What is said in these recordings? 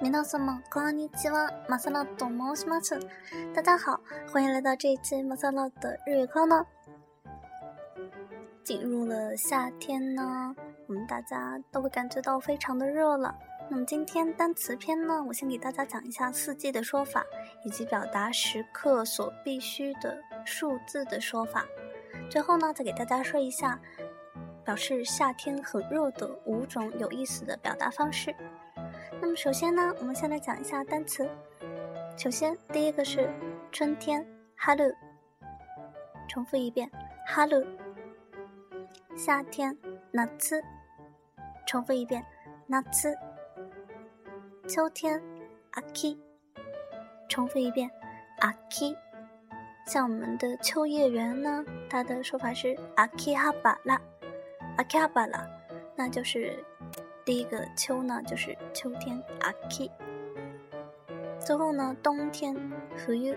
皆様、こんにちは、マサラと申します。大家好，欢迎来到这一期マ萨拉的日语课呢。进入了夏天呢，我们大家都会感觉到非常的热了。那么今天单词篇呢，我先给大家讲一下四季的说法，以及表达时刻所必须的数字的说法。最后呢，再给大家说一下表示夏天很热的五种有意思的表达方式。那么首先呢，我们先来讲一下单词。首先第一个是春天哈喽。重复一遍哈喽。夏天 n 次，重复一遍 n 次。秋天阿 k 重复一遍阿 k 像我们的秋叶原呢，它的说法是阿 k 哈巴拉阿 k 哈巴 a 那就是。第一个秋呢，就是秋天 a k 最后呢，冬天，for you。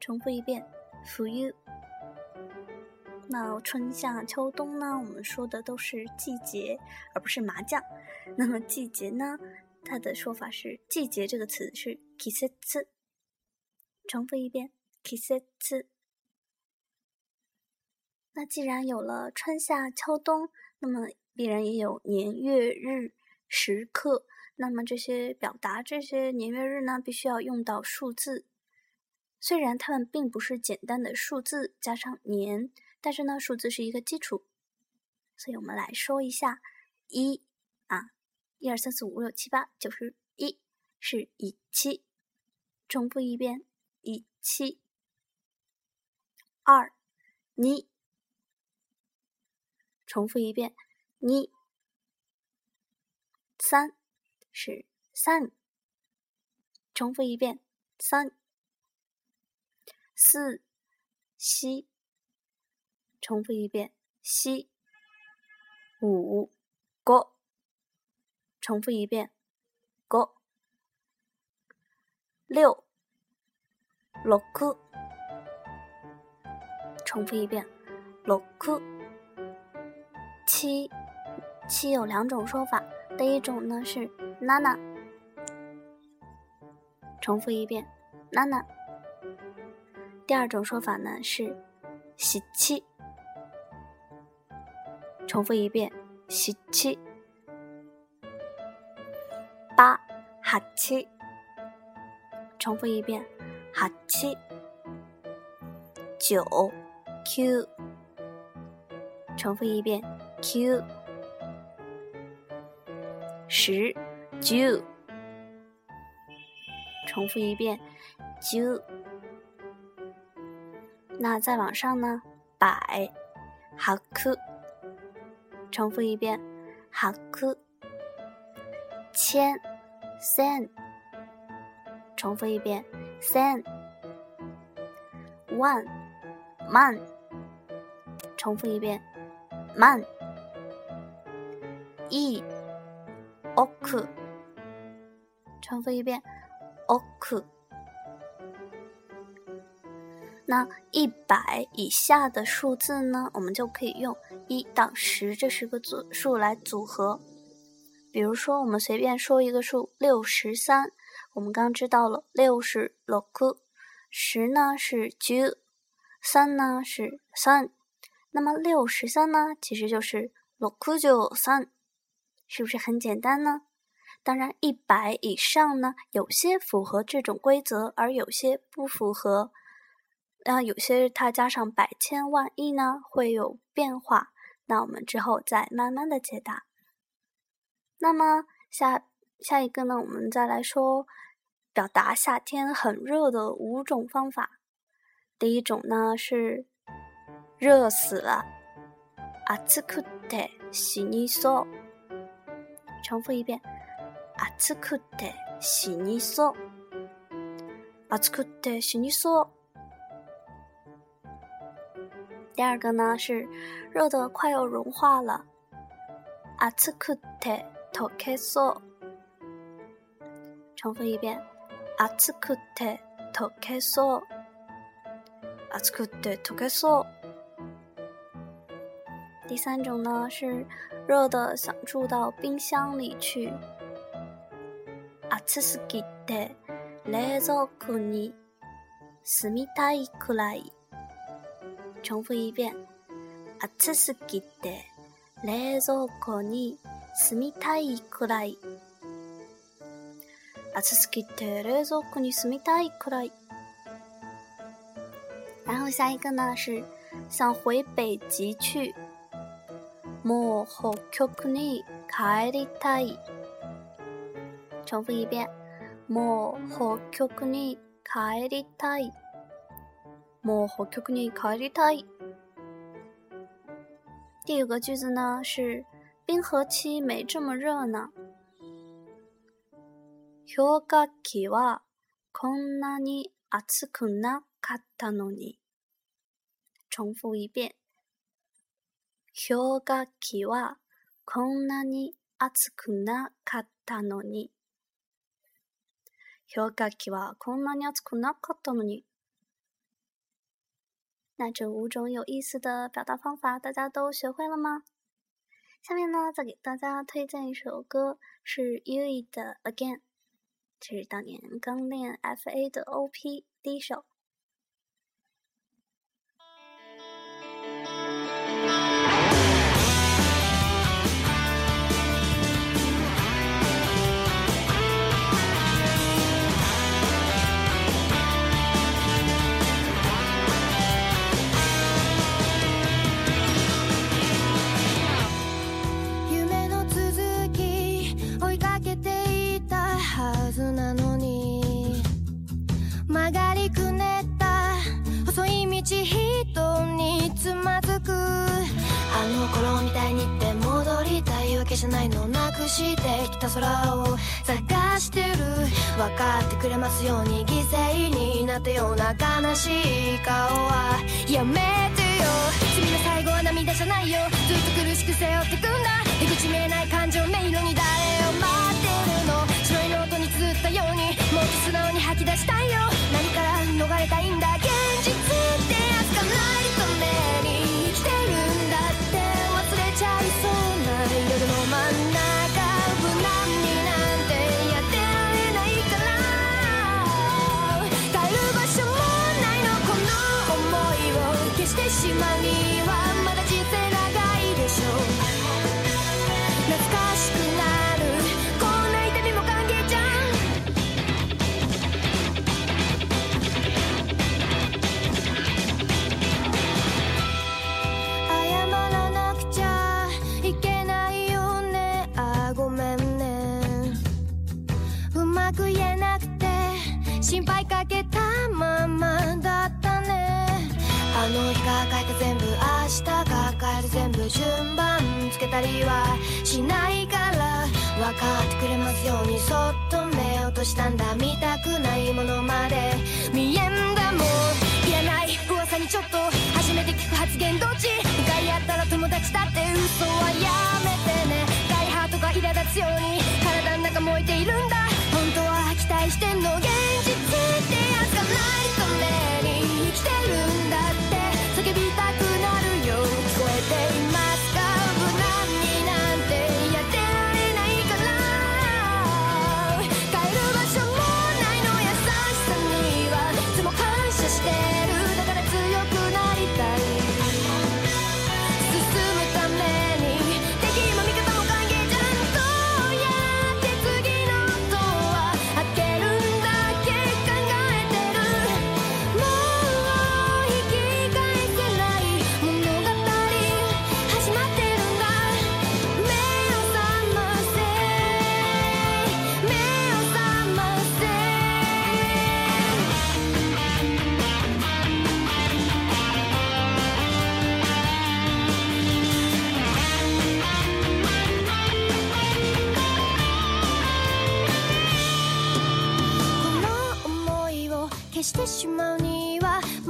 重复一遍，for you。那春夏秋冬呢，我们说的都是季节，而不是麻将。那么季节呢，它的说法是季节这个词是 k i s e t s 重复一遍 k i s e t s 那既然有了春夏秋冬，那么必然也有年月日时刻，那么这些表达这些年月日呢，必须要用到数字。虽然它们并不是简单的数字加上年，但是呢，数字是一个基础。所以我们来说一下一啊，一二三四五六七八九十，一是一七，重复一遍一七，二你重复一遍。你三，是三。重复一遍三。四，吸，重复一遍吸五，勾，重复一遍勾。六，六酷。重复一遍六酷。七。七有两种说法，第一种呢是娜娜。重复一遍娜娜。第二种说法呢是“七七”，重复一遍“七七”。八哈七。重复一遍哈七。九 “q”，重复一遍 “q”。十，ju，重复一遍，ju。那再往上呢？百，haku，重复一遍，haku。千，san，重复一遍，san。o n e m a n 重复一遍，man。亿。o k 重复一遍，o 酷。那一百以下的数字呢？我们就可以用一到十这十个组数来组合。比如说，我们随便说一个数，六十三。我们刚知道了，六十六酷，十呢是 j 三呢是三，那么六十三呢，其实就是六酷九三。是不是很简单呢？当然，一百以上呢，有些符合这种规则，而有些不符合。那有些它加上百、千万、亿呢，会有变化。那我们之后再慢慢的解答。那么下下一个呢，我们再来说表达夏天很热的五种方法。第一种呢是热死了，阿兹库特西尼索。重复一遍阿此库得西尼索阿此库得西尼索第二个呢是热的快要融化了阿此库得托开锁重复一遍阿此库得托开锁阿此库得托开锁第三种呢是热的，想住到冰箱里去。あすぎて冷蔵庫に住みたいくらい。重复一遍，あすぎて冷蔵庫に住みたいくらい。あすぎて冷蔵庫に住みたいくらい。然后下一个呢是想回北极去。もう北極に帰りたい。重複一遍。もう北極に帰りたい。もう北極に帰りたい。第五个句子呢是冰河期没这么热呢。氷河期はこんなに暑くなかったのに。重复一遍。氷河期はこんなに暑くなかったのに。氷河期はこんなに暑くなかったのに。那这五种有意思的表达方法，大家都学会了吗？下面呢，再给大家推荐一首歌，是 Uie 的《Again》，这是当年刚练 FA 的 OP 第一首。頃みたいにって戻りたいわけじゃないのなくしてきた空を探してる分かってくれますように犠牲になったような悲しい顔はやめてよ君の最後は涙じゃないよずっと苦しく背負ってくんだ出口見えない感情迷路に誰を待请把你。く順番つけたりはしないから分かってくれますようにそっと目落としたんだ見たくないものまで見えんだもんいらない噂にちょっと初めて聞く発言どっち向かい合ったら友達だって嘘はやめてねダイハートが苛立つように体の中燃えているんだ本当は期待してんの現実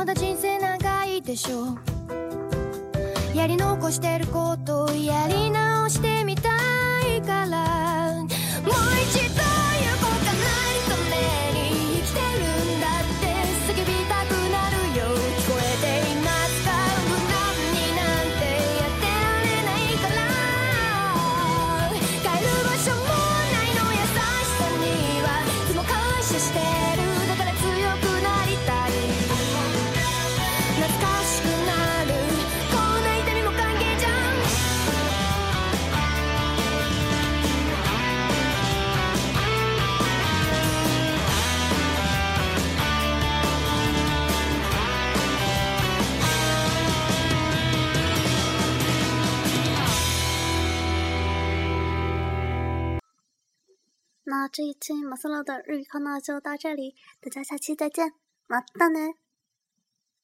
まだ人生長いでしょやり残してることやり直してみ这一期马斯洛的日语课呢就到这里，大家下期再见，马到呢！